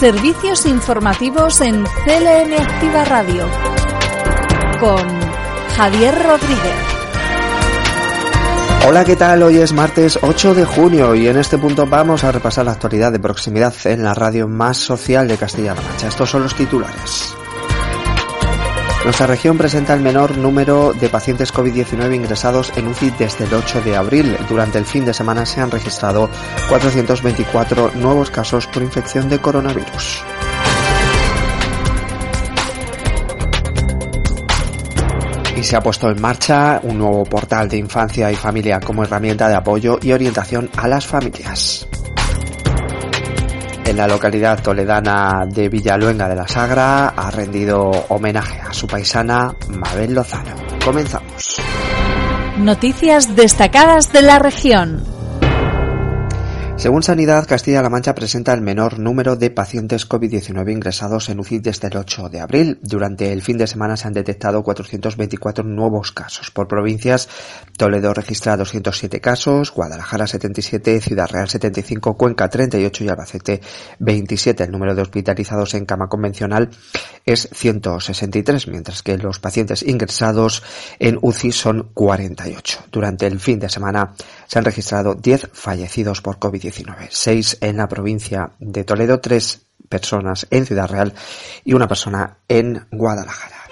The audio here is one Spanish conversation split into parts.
Servicios informativos en CLM Activa Radio con Javier Rodríguez. Hola, ¿qué tal? Hoy es martes 8 de junio y en este punto vamos a repasar la actualidad de proximidad en la radio más social de Castilla-La Mancha. Estos son los titulares. Nuestra región presenta el menor número de pacientes COVID-19 ingresados en UCI desde el 8 de abril. Durante el fin de semana se han registrado 424 nuevos casos por infección de coronavirus. Y se ha puesto en marcha un nuevo portal de infancia y familia como herramienta de apoyo y orientación a las familias en la localidad toledana de Villaluenga de la Sagra ha rendido homenaje a su paisana Mabel Lozano. Comenzamos. Noticias destacadas de la región. Según Sanidad, Castilla-La Mancha presenta el menor número de pacientes COVID-19 ingresados en UCI desde el 8 de abril. Durante el fin de semana se han detectado 424 nuevos casos. Por provincias, Toledo registra 207 casos, Guadalajara 77, Ciudad Real 75, Cuenca 38 y Albacete 27. El número de hospitalizados en cama convencional es 163, mientras que los pacientes ingresados en UCI son 48. Durante el fin de semana se han registrado 10 fallecidos por COVID-19, 6 en la provincia de Toledo, 3 personas en Ciudad Real y una persona en Guadalajara.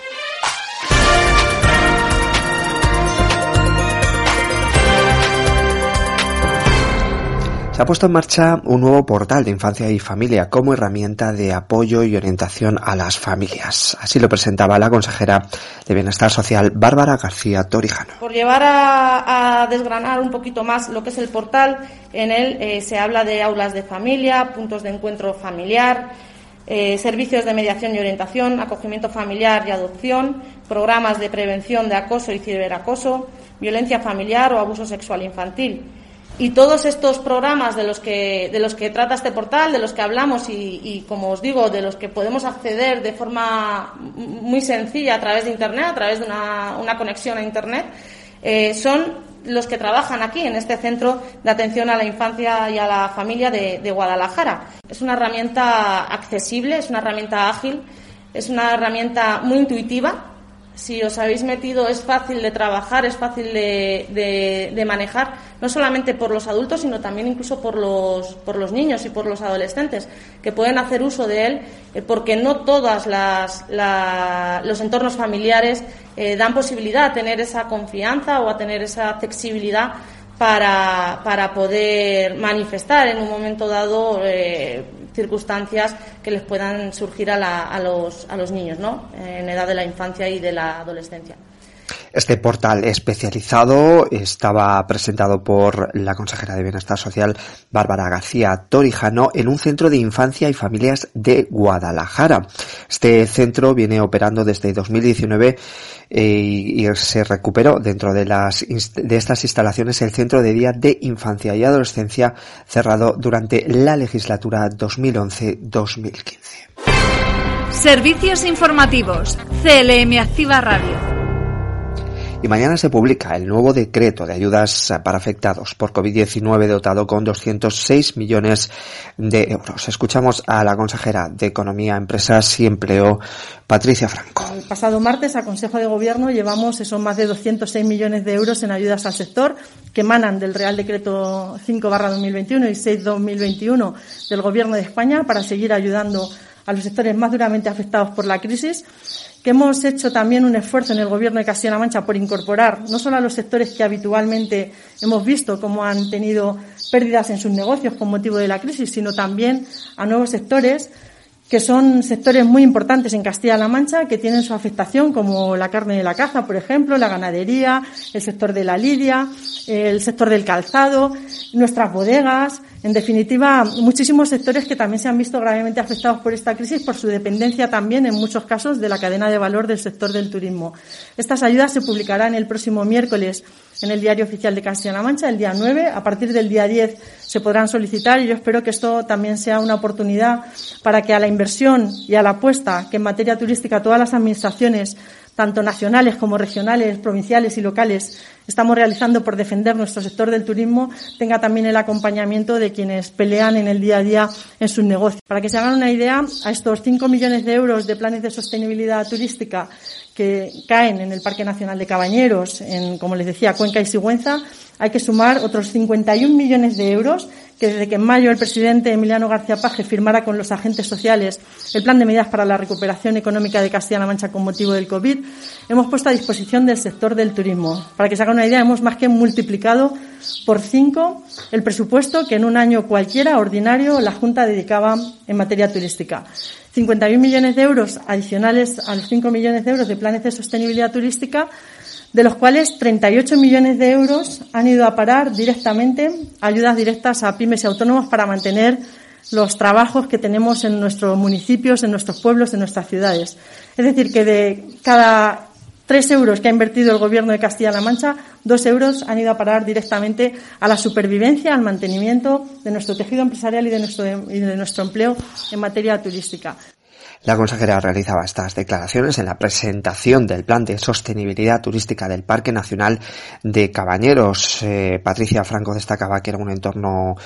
Se ha puesto en marcha un nuevo portal de infancia y familia como herramienta de apoyo y orientación a las familias. Así lo presentaba la consejera de Bienestar Social, Bárbara García Torijano. Por llevar a, desgranar un poquito más lo que es el portal, en él eh, se habla de aulas de familia, puntos de encuentro familiar, eh, servicios de mediación y orientación, acogimiento familiar y adopción, programas de prevención de acoso y ciberacoso, violencia familiar o abuso sexual infantil y todos estos programas de los que de los que trata este portal, de los que hablamos y, como os digo, de los que podemos acceder de forma muy sencilla a través de internet, a través de una, conexión a internet, eh, son los que trabajan aquí en este centro de atención a la infancia y a la familia de, de Guadalajara. Es una herramienta accesible, es una herramienta ágil, es una herramienta muy intuitiva si os habéis metido es fácil de trabajar, es fácil de, manejar, no solamente por los adultos, sino también incluso por los, por los niños y por los adolescentes, que pueden hacer uso de él, eh, porque no todos los entornos familiares eh, dan posibilidad a tener esa confianza o a tener esa flexibilidad para, para poder manifestar en un momento dado eh, circunstancias que les puedan surgir a, a, los, a los niños ¿no? en edad de la infancia y de la adolescencia. Este portal especializado estaba presentado por la consejera de Bienestar Social, Bárbara García Torijano, en un centro de infancia y familias de Guadalajara. Este centro viene operando desde 2019 eh, y, se recuperó dentro de, las, de estas instalaciones el Centro de Día de Infancia y Adolescencia cerrado durante la legislatura 2011-2015. Servicios informativos. CLM Activa Radio y mañana se publica el nuevo decreto de ayudas para afectados por COVID-19 dotado con 206 millones de euros. Escuchamos a la consejera de Economía, Empresas y Empleo, Patricia Franco. El pasado martes a Consejo de Gobierno llevamos esos más de 206 millones de euros en ayudas al sector que emanan del Real Decreto 5 2021 y 6 2021 del Gobierno de España para seguir ayudando a los sectores más duramente afectados por la crisis que hemos hecho también un esfuerzo en el Gobierno de Castilla-La Mancha por incorporar no solo a los sectores que habitualmente hemos visto cómo han tenido pérdidas en sus negocios con motivo de la crisis, sino también a nuevos sectores que son sectores muy importantes en Castilla-La Mancha, que tienen su afectación, como la carne de la caza, por ejemplo, la ganadería, el sector de la lidia, el sector del calzado, nuestras bodegas, En definitiva, muchísimos sectores que también se han visto gravemente afectados por esta crisis por su dependencia también, en muchos casos, de la cadena de valor del sector del turismo. Estas ayudas se publicarán el próximo miércoles en el Diario Oficial de Castilla-La Mancha, el día 9. A partir del día 10 se podrán solicitar y yo espero que esto también sea una oportunidad para que a la inversión y a la apuesta que en materia turística todas las administraciones tanto nacionales como regionales, provinciales y locales, estamos realizando por defender nuestro sector del turismo, tenga también el acompañamiento de quienes pelean en el día a día en sus negocios. Para que se hagan una idea, a estos 5 millones de euros de planes de sostenibilidad turística que caen en el Parque Nacional de Cabañeros, en, como les decía, Cuenca y Sigüenza, hay que sumar otros 51 millones de euros que desde que en mayo el presidente Emiliano García Paje firmara con los agentes sociales el plan de medidas para la recuperación económica de Castilla-La Mancha con motivo del COVID, hemos puesto a disposición del sector del turismo. Para que se haga una idea, hemos más que multiplicado por cinco el presupuesto que en un año cualquiera ordinario la Junta dedicaba en materia turística. 51 millones de euros adicionales a los 5 millones de euros de planes de sostenibilidad turística de los cuales 38 millones de euros han ido a parar directamente ayudas directas a pymes y autónomos para mantener los trabajos que tenemos en nuestros municipios, en nuestros pueblos, en nuestras ciudades. Es decir, que de cada tres euros que ha invertido el Gobierno de Castilla-La Mancha, dos euros han ido a parar directamente a la supervivencia, al mantenimiento de nuestro tejido empresarial y de nuestro empleo en materia turística. La consejera realizaba estas declaraciones en la presentación del plan de sostenibilidad turística del Parque Nacional de Cabañeros. Eh, Patricia Franco destacaba que era un entorno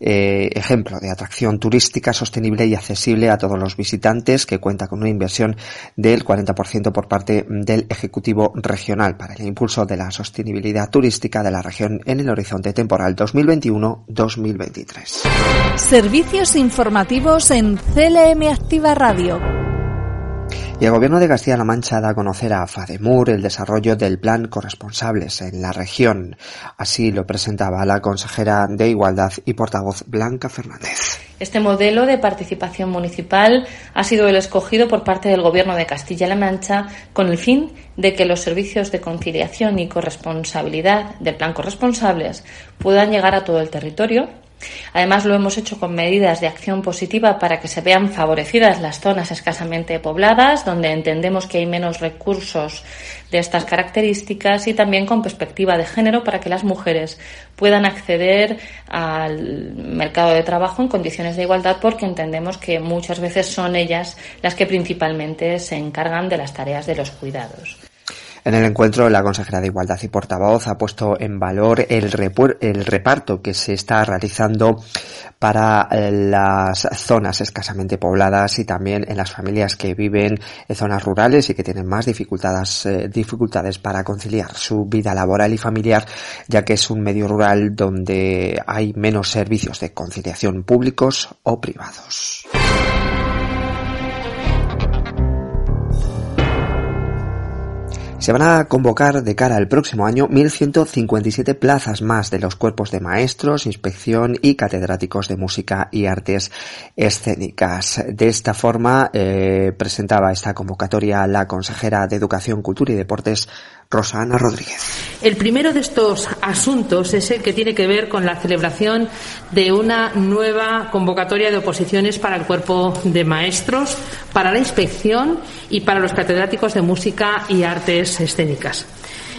eh, ejemplo de atracción turística sostenible y accesible a todos los visitantes que cuenta con una inversión del 40% por parte del Ejecutivo Regional para el impulso de la sostenibilidad turística de la región en el horizonte temporal 2021-2023. Servicios informativos en CLM Activa Radio. Y el Gobierno de Castilla-La Mancha da a conocer a FADEMUR el desarrollo del plan corresponsables en la región. Así lo presentaba la consejera de Igualdad y portavoz Blanca Fernández. Este modelo de participación municipal ha sido el escogido por parte del Gobierno de Castilla-La Mancha con el fin de que los servicios de conciliación y corresponsabilidad del plan corresponsables puedan llegar a todo el territorio Además, lo hemos hecho con medidas de acción positiva para que se vean favorecidas las zonas escasamente pobladas, donde entendemos que hay menos recursos de estas características y también con perspectiva de género para que las mujeres puedan acceder al mercado de trabajo en condiciones de igualdad porque entendemos que muchas veces son ellas las que principalmente se encargan de las tareas de los cuidados. En el encuentro, la consejera de Igualdad y portavoz ha puesto en valor el, reparto que se está realizando para eh, las zonas escasamente pobladas y también en las familias que viven en zonas rurales y que tienen más eh, dificultades para conciliar su vida laboral y familiar, ya que es un medio rural donde hay menos servicios de conciliación públicos o privados. Se van a convocar de cara al próximo año 1.157 plazas más de los cuerpos de maestros, inspección y catedráticos de música y artes escénicas. De esta forma eh, presentaba esta convocatoria la consejera de Educación, Cultura y Deportes, Rosana Rodríguez. El primero de estos asuntos es el que tiene que ver con la celebración de una nueva convocatoria de oposiciones para el cuerpo de maestros, para la inspección y para los catedráticos de música y artes escénicas.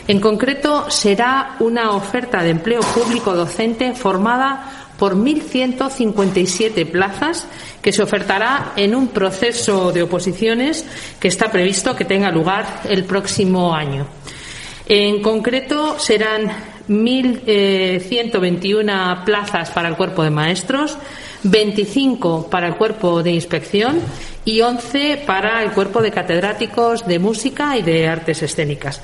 En concreto, será una oferta de empleo público docente formada por 1.157 plazas que se ofertará en un proceso de oposiciones que está previsto que tenga lugar el próximo año. En concreto, serán 1.121 eh, plazas para el cuerpo de maestros, 25 para el cuerpo de inspección y 11 para el cuerpo de catedráticos de música y de artes escénicas.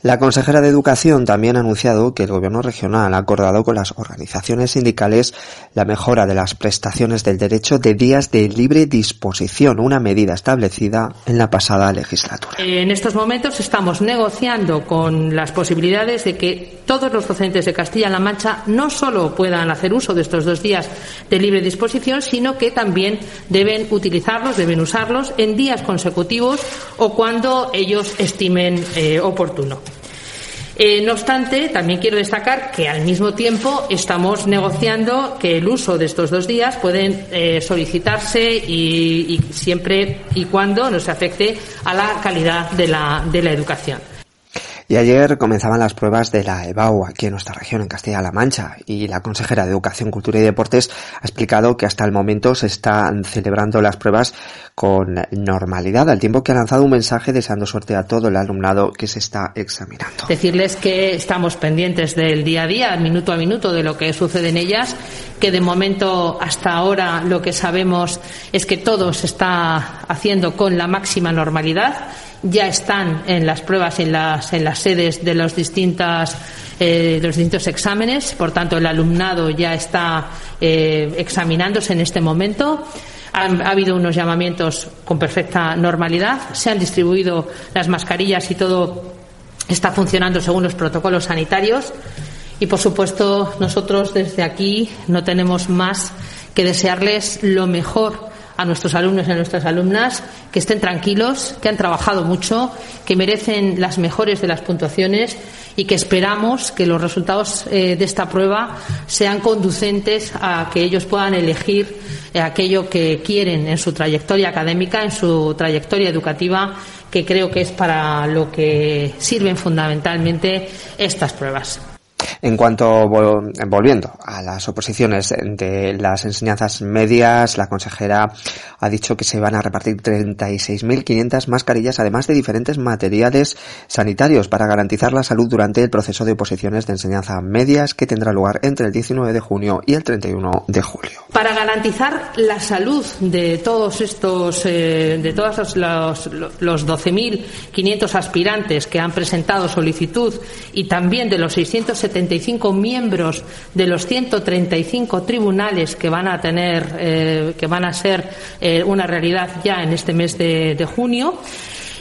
La consejera de Educación también ha anunciado que el Gobierno regional ha acordado con las organizaciones sindicales la mejora de las prestaciones del derecho de días de libre disposición, una medida establecida en la pasada legislatura. En estos momentos estamos negociando con las posibilidades de que todos los docentes de Castilla-La Mancha no solo puedan hacer uso de estos dos días de libre disposición, sino que también deben utilizarlos, deben usarlos en días consecutivos o cuando ellos estimen eh, oportuno. Eh, no obstante, también quiero destacar que al mismo tiempo estamos negociando que el uso de estos dos días pueden eh, solicitarse y, siempre y cuando no se afecte a la calidad de la, de la educación. Y ayer comenzaban las pruebas de la EBAU aquí en nuestra región, en Castilla-La Mancha, y la consejera de Educación, Cultura y Deportes ha explicado que hasta el momento se están celebrando las pruebas con normalidad, al tiempo que ha lanzado un mensaje deseando suerte a todo el alumnado que se está examinando. Decirles que estamos pendientes del día a día, minuto a minuto, de lo que sucede en ellas, que de momento hasta ahora lo que sabemos es que todo se está haciendo con la máxima normalidad ya están en las pruebas en las, en las sedes de los, distintas, eh, los distintos exámenes, por tanto el alumnado ya está eh, examinándose en este momento. Ha, habido unos llamamientos con perfecta normalidad, se han distribuido las mascarillas y todo está funcionando según los protocolos sanitarios. Y, por supuesto, nosotros desde aquí no tenemos más que desearles lo mejor a nuestros alumnos y a nuestras alumnas que estén tranquilos, que han trabajado mucho, que merecen las mejores de las puntuaciones y que esperamos que los resultados eh, de esta prueba sean conducentes a que ellos puedan elegir eh, aquello que quieren en su trayectoria académica, en su trayectoria educativa, que creo que es para lo que sirven fundamentalmente estas pruebas. En cuanto, volviendo a las oposiciones de las enseñanzas medias, la consejera ha dicho que se van a repartir 36.500 mascarillas, además de diferentes materiales sanitarios para garantizar la salud durante el proceso de oposiciones de enseñanza medias que tendrá lugar entre el 19 de junio y el 31 de julio. Para garantizar la salud de todos estos, eh, de todos los, los 12.500 aspirantes que han presentado solicitud y también de los 670 miembros de los 135 tribunales que van a tener, eh, que van a ser eh, una realidad ya en este mes de, junio,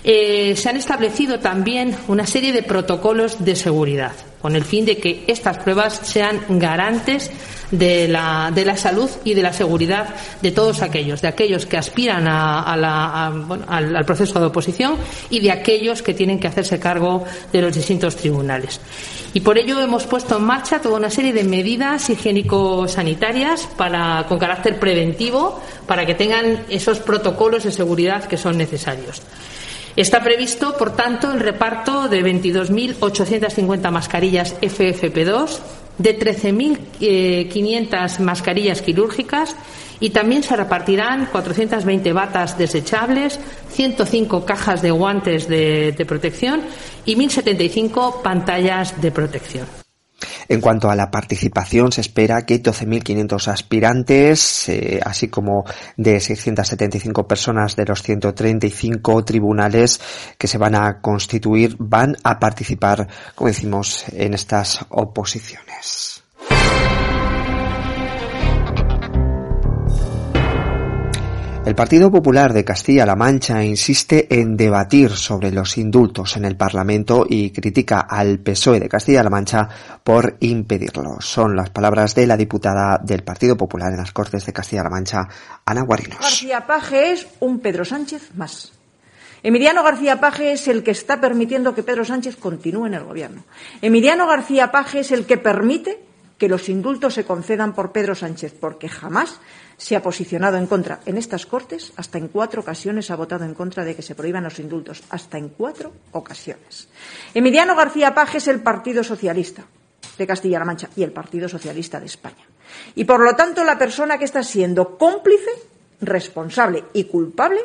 eh, se han establecido también una serie de protocolos de seguridad con el fin de que estas pruebas sean garantes de la, de la salud y de la seguridad de todos aquellos, de aquellos que aspiran a, la, al, proceso de oposición y de aquellos que tienen que hacerse cargo de los distintos tribunales. Y por ello hemos puesto en marcha toda una serie de medidas higiénico-sanitarias con carácter preventivo para que tengan esos protocolos de seguridad que son necesarios. Está previsto, por tanto, el reparto de 22.850 mascarillas FFP2, de 13.500 eh, mascarillas quirúrgicas y también se repartirán 420 batas desechables, 105 cajas de guantes de, de protección y 1.075 pantallas de protección. En cuanto a la participación, se espera que 12.500 aspirantes, eh, así como de 675 personas de los 135 tribunales que se van a constituir, van a participar, como decimos, en estas oposiciones. El Partido Popular de Castilla-La Mancha insiste en debatir sobre los indultos en el Parlamento y critica al PSOE de Castilla-La Mancha por impedirlos. Son las palabras de la diputada del Partido Popular en las Cortes de Castilla-La Mancha, Ana Guarinos. García Paje es un Pedro Sánchez más. Emiliano García Paje es el que está permitiendo que Pedro Sánchez continúe en el gobierno. Emiliano García Paje es el que permite que los indultos se concedan por Pedro Sánchez, porque jamás se ha posicionado en contra en estas Cortes, hasta en cuatro ocasiones ha votado en contra de que se prohíban los indultos, hasta en cuatro ocasiones. Emiliano García Paje es el Partido Socialista de Castilla-La Mancha y el Partido Socialista de España. Y, por lo tanto, la persona que está siendo cómplice, responsable y culpable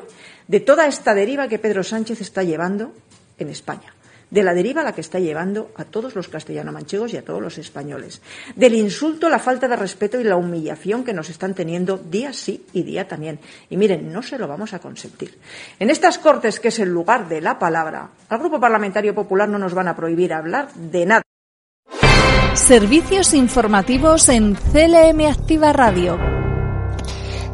de toda esta deriva que Pedro Sánchez está llevando en España de la deriva a la que está llevando a todos los castellano-manchegos y a todos los españoles, del insulto, la falta de respeto y la humillación que nos están teniendo día sí y día también. Y miren, no se lo vamos a consentir. En estas Cortes, que es el lugar de la palabra, al Grupo Parlamentario Popular no nos van a prohibir hablar de nada. Servicios informativos en CLM Activa Radio.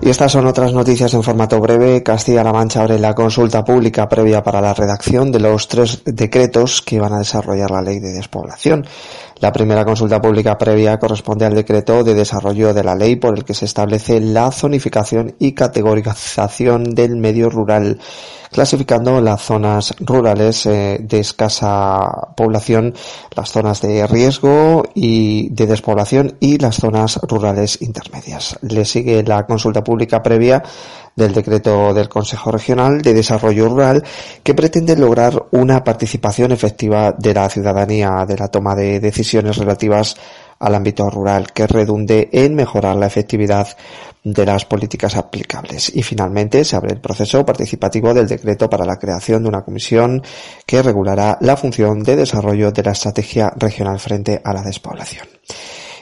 Y estas son otras noticias en formato breve. Castilla-La Mancha abre la consulta pública previa para la redacción de los tres decretos que van a desarrollar la ley de despoblación. La primera consulta pública previa corresponde al decreto de desarrollo de la ley por el que se establece la zonificación y categorización del medio rural clasificando las zonas rurales eh, de escasa población, las zonas de riesgo y de despoblación y las zonas rurales intermedias. Le sigue la consulta pública previa del decreto del Consejo Regional de Desarrollo Rural que pretende lograr una participación efectiva de la ciudadanía de la toma de decisiones relativas al ámbito rural que redunde en mejorar la efectividad de las políticas aplicables. Y finalmente se abre el proceso participativo del decreto para la creación de una comisión que regulará la función de desarrollo de la estrategia regional frente a la despoblación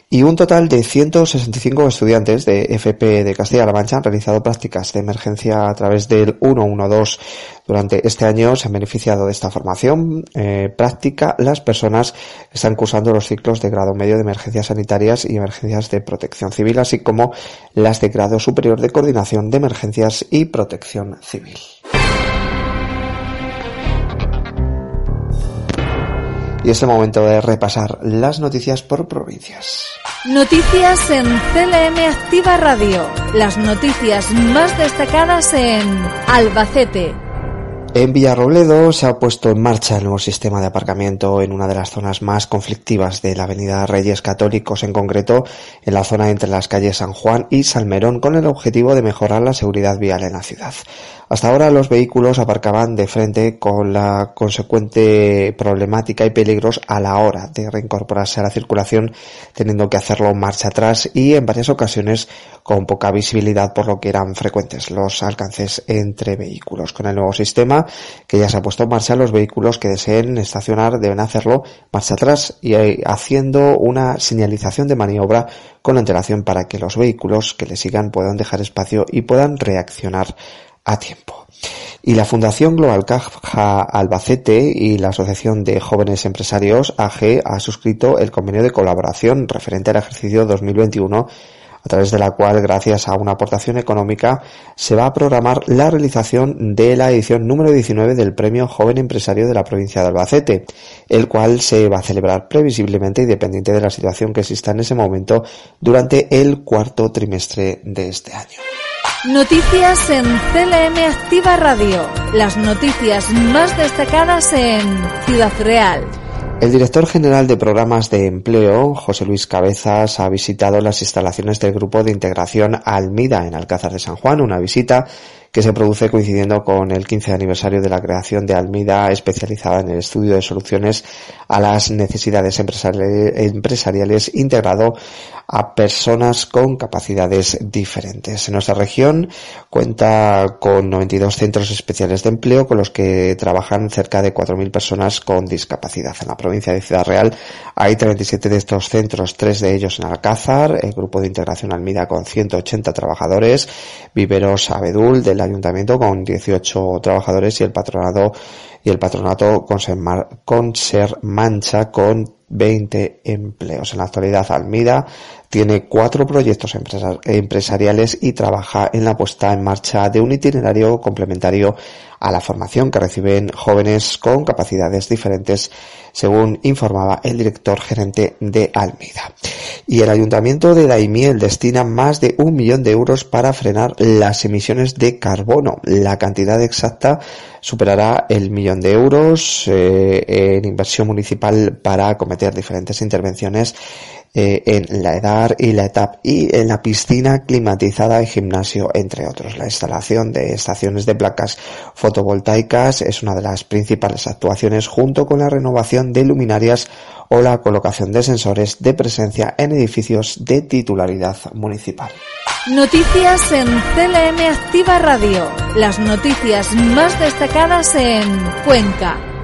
y un total de 165 estudiantes de FP de Castilla-La Mancha han realizado prácticas de emergencia a través del 112. Durante este año se han beneficiado de esta formación eh, práctica las personas están cursando los ciclos de grado medio de emergencias sanitarias y emergencias de protección civil, así como las de grado superior de coordinación de emergencias y protección civil. Y es el momento de repasar las noticias por provincias. Noticias en CLM Activa Radio. Las noticias más destacadas en Albacete. En Villarrobledo se ha puesto en marcha el nuevo sistema de aparcamiento en una de las zonas más conflictivas de la avenida Reyes Católicos, en concreto en la zona entre las calles San Juan y Salmerón, con el objetivo de mejorar la seguridad vial en la ciudad. Hasta ahora los vehículos aparcaban de frente con la consecuente problemática y peligros a la hora de reincorporarse a la circulación, teniendo que hacerlo marcha atrás y en varias ocasiones con poca visibilidad por lo que eran frecuentes los alcances entre vehículos. Con el nuevo sistema que ya se ha puesto en marcha, los vehículos que deseen estacionar deben hacerlo marcha atrás y haciendo una señalización de maniobra con antelación para que los vehículos que le sigan puedan dejar espacio y puedan reaccionar a tiempo. Y la Fundación Global Caja Albacete y la Asociación de Jóvenes Empresarios AG ha suscrito el convenio de colaboración referente al ejercicio 2021 a través de la cual, gracias a una aportación económica, se va a programar la realización de la edición número 19 del Premio Joven Empresario de la provincia de Albacete, el cual se va a celebrar previsiblemente y dependiente de la situación que exista en ese momento durante el cuarto trimestre de este año. Noticias en CLM Activa Radio. Las noticias más destacadas en Ciudad Real. El director general de programas de empleo, José Luis Cabezas, ha visitado las instalaciones del Grupo de Integración Almida en Alcázar de San Juan, una visita que se produce coincidiendo con el 15 aniversario de la creación de Almida, especializada en el estudio de soluciones a las necesidades empresariales integrado a personas con capacidades diferentes. En nuestra región cuenta con 92 centros especiales de empleo con los que trabajan cerca de 4.000 personas con discapacidad. En la provincia de Ciudad Real hay 37 de estos centros, tres de ellos en Alcázar, el grupo de integración Almida con 180 trabajadores, Viveros Abedul de la ayuntamiento con 18 trabajadores y el patronado y el patronato Conser Mancha con 20 empleos. En la actualidad, Almida tiene cuatro proyectos empresariales y trabaja en la puesta en marcha de un itinerario complementario a la formación que reciben jóvenes con capacidades diferentes, según informaba el director gerente de Almida. Y el ayuntamiento de Daimiel destina más de un millón de euros para frenar las emisiones de carbono. La cantidad exacta superará el millón de euros eh, en inversión municipal para acometer diferentes intervenciones eh, en la edad y la etapa y en la piscina climatizada y gimnasio, entre otros. La instalación de estaciones de placas fotovoltaicas es una de las principales actuaciones junto con la renovación de luminarias o la colocación de sensores de presencia en edificios de titularidad municipal. Noticias en CLM Activa Radio. Las noticias más destacadas en Cuenca.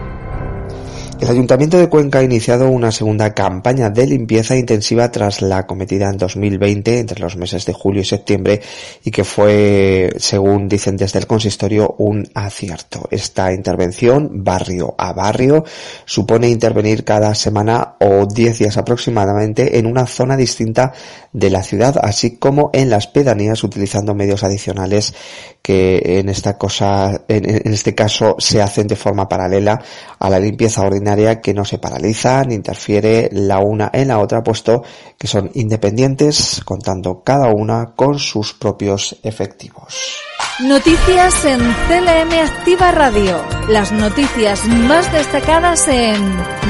El Ayuntamiento de Cuenca ha iniciado una segunda campaña de limpieza intensiva tras la cometida en 2020 entre los meses de julio y septiembre y que fue, según dicen desde el consistorio, un acierto. Esta intervención, barrio a barrio, supone intervenir cada semana o 10 días aproximadamente en una zona distinta de la ciudad, así como en las pedanías utilizando medios adicionales que en esta cosa, en, este caso se hacen de forma paralela a la limpieza ordinaria que no se paraliza ni interfiere la una en la otra puesto que son independientes contando cada una con sus propios efectivos. Noticias en CLM Activa Radio. Las noticias más destacadas en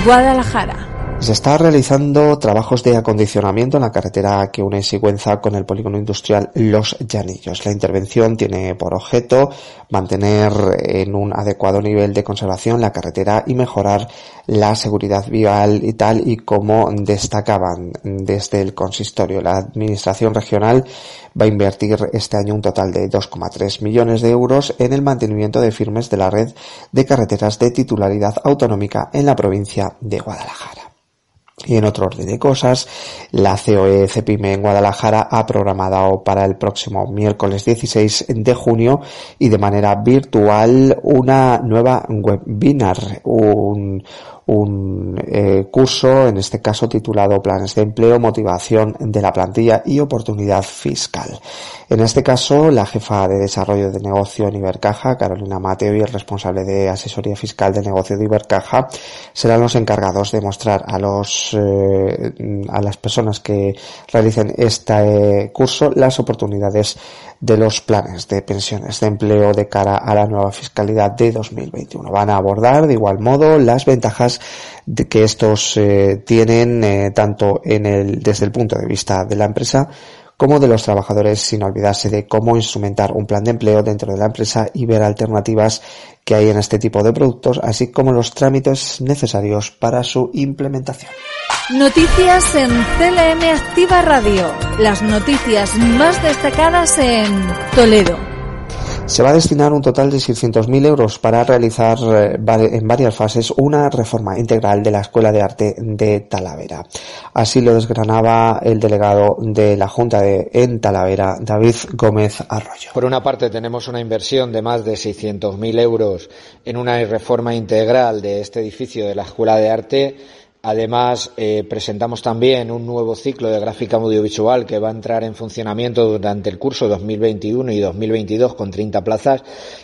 Guadalajara. Se está realizando trabajos de acondicionamiento en la carretera que une Sigüenza con el polígono industrial Los Llanillos. La intervención tiene por objeto mantener en un adecuado nivel de conservación la carretera y mejorar la seguridad vial y tal y como destacaban desde el consistorio. La administración regional va a invertir este año un total de 2,3 millones de euros en el mantenimiento de firmes de la red de carreteras de titularidad autonómica en la provincia de Guadalajara. Y en otro orden de cosas, la COE CEPIME en Guadalajara ha programado para el próximo miércoles 16 de junio y de manera virtual una nueva webinar, un, un eh, curso, en este caso titulado Planes de Empleo, Motivación de la Plantilla y Oportunidad Fiscal. En este caso, la jefa de desarrollo de negocio en Ibercaja, Carolina Mateo, y el responsable de asesoría fiscal de negocio de Ibercaja serán los encargados de mostrar a los eh, a las personas que realicen este curso las oportunidades de los planes de pensiones de empleo de cara a la nueva fiscalidad de 2021. Van a abordar de igual modo las ventajas que estos eh, tienen eh, tanto en el, desde el punto de vista de la empresa como de los trabajadores sin olvidarse de cómo instrumentar un plan de empleo dentro de la empresa y ver alternativas que hay en este tipo de productos, así como los trámites necesarios para su implementación. Noticias en CLM Activa Radio. Las noticias más destacadas en Toledo. Se va a destinar un total de 600.000 euros para realizar eh, en varias fases una reforma integral de la Escuela de Arte de Talavera. Así lo desgranaba el delegado de la Junta de en Talavera, David Gómez Arroyo. Por una parte tenemos una inversión de más de 600.000 euros en una reforma integral de este edificio de la Escuela de Arte Además, eh, presentamos también un nuevo ciclo de gráfica audiovisual que va a entrar en funcionamiento durante el curso 2021 y 2022 con 30 plazas,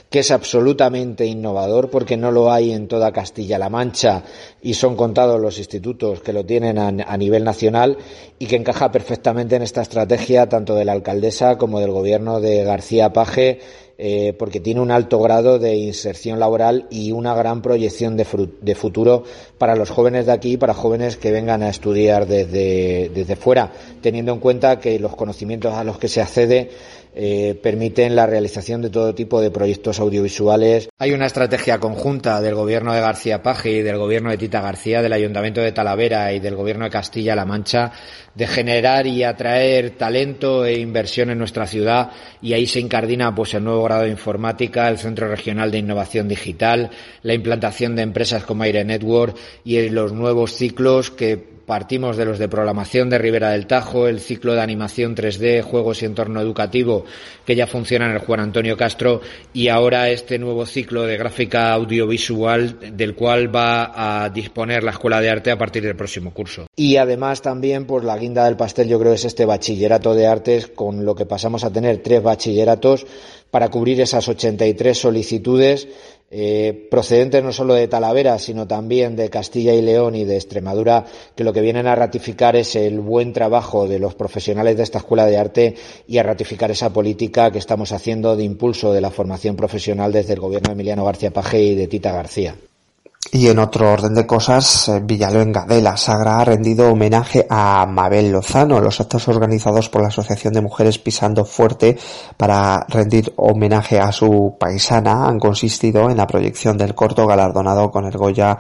que es absolutamente innovador porque no lo hay en toda Castilla-La Mancha y son contados los institutos que lo tienen a, nivel nacional y que encaja perfectamente en esta estrategia tanto de la alcaldesa como del gobierno de García Paje eh, porque tiene un alto grado de inserción laboral y una gran proyección de, de, futuro para los jóvenes de aquí y para jóvenes que vengan a estudiar desde, desde fuera, teniendo en cuenta que los conocimientos a los que se accede eh, permiten la realización de todo tipo de proyectos audiovisuales. Hay una estrategia conjunta del gobierno de García Paje y del gobierno de Tita García, del Ayuntamiento de Talavera y del gobierno de Castilla-La Mancha de generar y atraer talento e inversión en nuestra ciudad y ahí se incardina pues el nuevo grado de informática, el Centro Regional de Innovación Digital, la implantación de empresas como Aire Network y los nuevos ciclos que Partimos de los de programación de Ribera del Tajo, el ciclo de animación 3D, juegos y entorno educativo que ya funciona en el Juan Antonio Castro y ahora este nuevo ciclo de gráfica audiovisual del cual va a disponer la Escuela de Arte a partir del próximo curso. Y además también pues la guinda del pastel yo creo es este bachillerato de artes con lo que pasamos a tener tres bachilleratos para cubrir esas 83 solicitudes eh, procedentes no solo de Talavera, sino también de Castilla y León y de Extremadura, que lo que vienen a ratificar es el buen trabajo de los profesionales de esta escuela de arte y a ratificar esa política que estamos haciendo de impulso de la formación profesional desde el gobierno de Emiliano García Paje y de Tita García. Y en otro orden de cosas, eh, Villaluenga de la Sagra ha rendido homenaje a Mabel Lozano. Los actos organizados por la Asociación de Mujeres Pisando Fuerte para rendir homenaje a su paisana han consistido en la proyección del corto galardonado con el Goya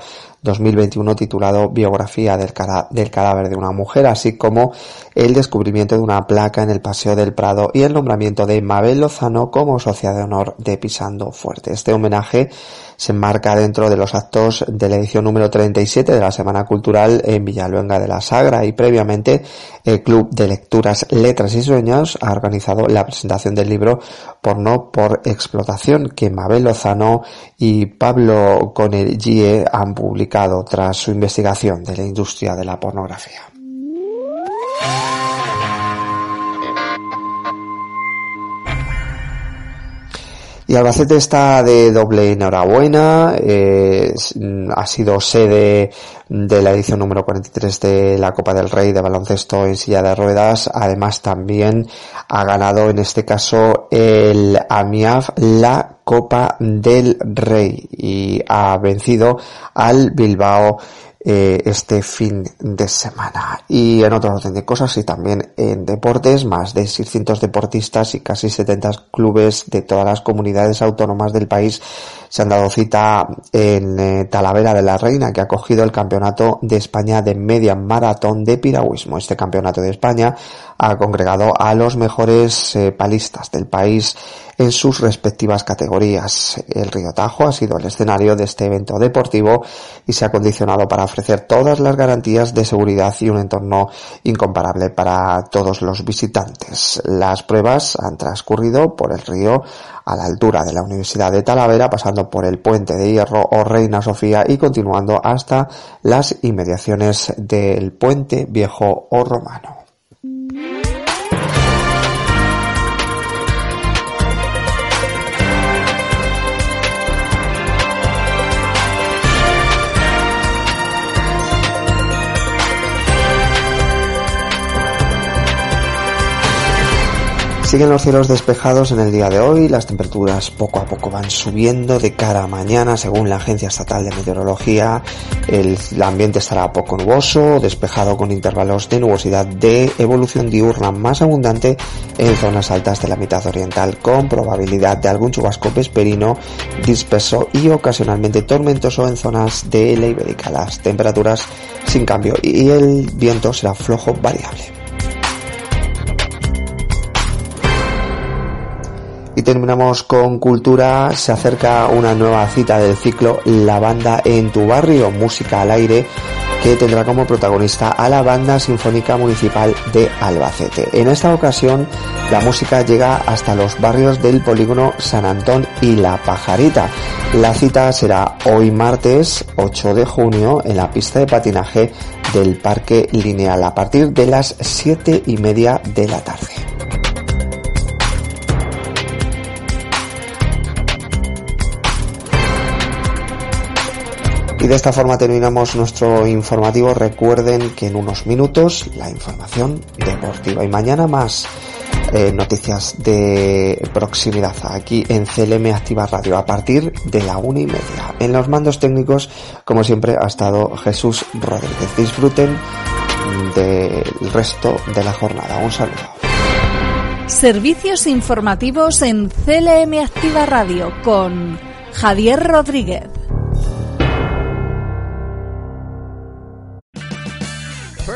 2021 titulado Biografía del, del cadáver de una mujer, así como el descubrimiento de una placa en el Paseo del Prado y el nombramiento de Mabel Lozano como socia de honor de Pisando Fuerte. Este homenaje se enmarca dentro de los actos de la edición número 37 de la Semana Cultural en Villaluenga de la Sagra y previamente el Club de Lecturas, Letras y Sueños ha organizado la presentación del libro Porno por Explotación que Mabel Lozano y Pablo Conellie han publicado tras su investigación de la industria de la pornografía. Y Albacete está de doble enhorabuena, eh, ha sido sede de la edición número 43 de la Copa del Rey de baloncesto en silla de ruedas. Además también ha ganado en este caso el AMIAF la Copa del Rey y ha vencido al Bilbao eh, este fin de semana. Y en otro orden de cosas y también en deportes, más de 600 deportistas y casi 70 clubes de todas las comunidades autónomas del país se han dado cita en eh, Talavera de la Reina, que ha cogido el Campeonato de España de Media Maratón de Piragüismo. Este Campeonato de España ha congregado a los mejores eh, palistas del país en sus respectivas categorías. El Río Tajo ha sido el escenario de este evento deportivo y se ha condicionado para ofrecer todas las garantías de seguridad y un entorno incomparable para todos los visitantes. Las pruebas han transcurrido por el río a la altura de la Universidad de Talavera, pasando por el Puente de Hierro o Reina Sofía y continuando hasta las inmediaciones del Puente Viejo o Romano. Siguen los cielos despejados en el día de hoy, las temperaturas poco a poco van subiendo de cara a mañana según la Agencia Estatal de Meteorología. El, ambiente estará poco nuboso, despejado con intervalos de nubosidad de evolución diurna más abundante en zonas altas de la mitad oriental con probabilidad de algún chubasco vesperino disperso y ocasionalmente tormentoso en zonas de la Ibérica. Las temperaturas sin cambio y el viento será flojo variable. Y terminamos con cultura. Se acerca una nueva cita del ciclo La banda en tu barrio, música al aire, que tendrá como protagonista a la banda sinfónica municipal de Albacete. En esta ocasión, la música llega hasta los barrios del polígono San Antón y La Pajarita. La cita será hoy martes 8 de junio en la pista de patinaje del Parque Lineal a partir de las 7 y media de la tarde. De esta forma terminamos nuestro informativo. Recuerden que en unos minutos la información deportiva y mañana más eh, noticias de proximidad aquí en CLM Activa Radio a partir de la una y media. En los mandos técnicos, como siempre, ha estado Jesús Rodríguez. Disfruten del resto de la jornada. Un saludo. Servicios informativos en CLM Activa Radio con Javier Rodríguez.